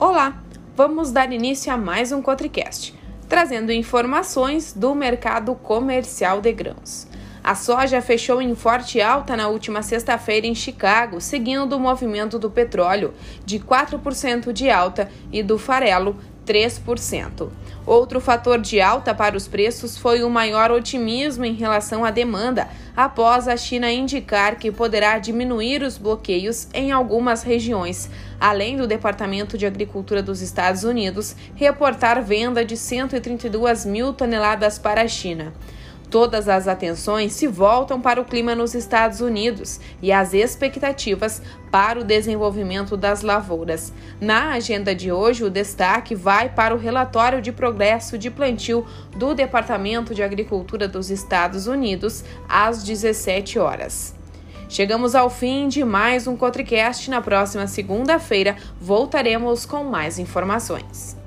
Olá, vamos dar início a mais um Cotricast, trazendo informações do mercado comercial de grãos. A soja fechou em forte alta na última sexta-feira em Chicago, seguindo o movimento do petróleo, de 4% de alta, e do farelo, 3%. Outro fator de alta para os preços foi o maior otimismo em relação à demanda, após a China indicar que poderá diminuir os bloqueios em algumas regiões, além do Departamento de Agricultura dos Estados Unidos reportar venda de 132 mil toneladas para a China. Todas as atenções se voltam para o clima nos Estados Unidos e as expectativas para o desenvolvimento das lavouras. Na agenda de hoje, o destaque vai para o relatório de progresso de plantio do Departamento de Agricultura dos Estados Unidos às 17 horas. Chegamos ao fim de mais um Cotricast. Na próxima segunda-feira voltaremos com mais informações.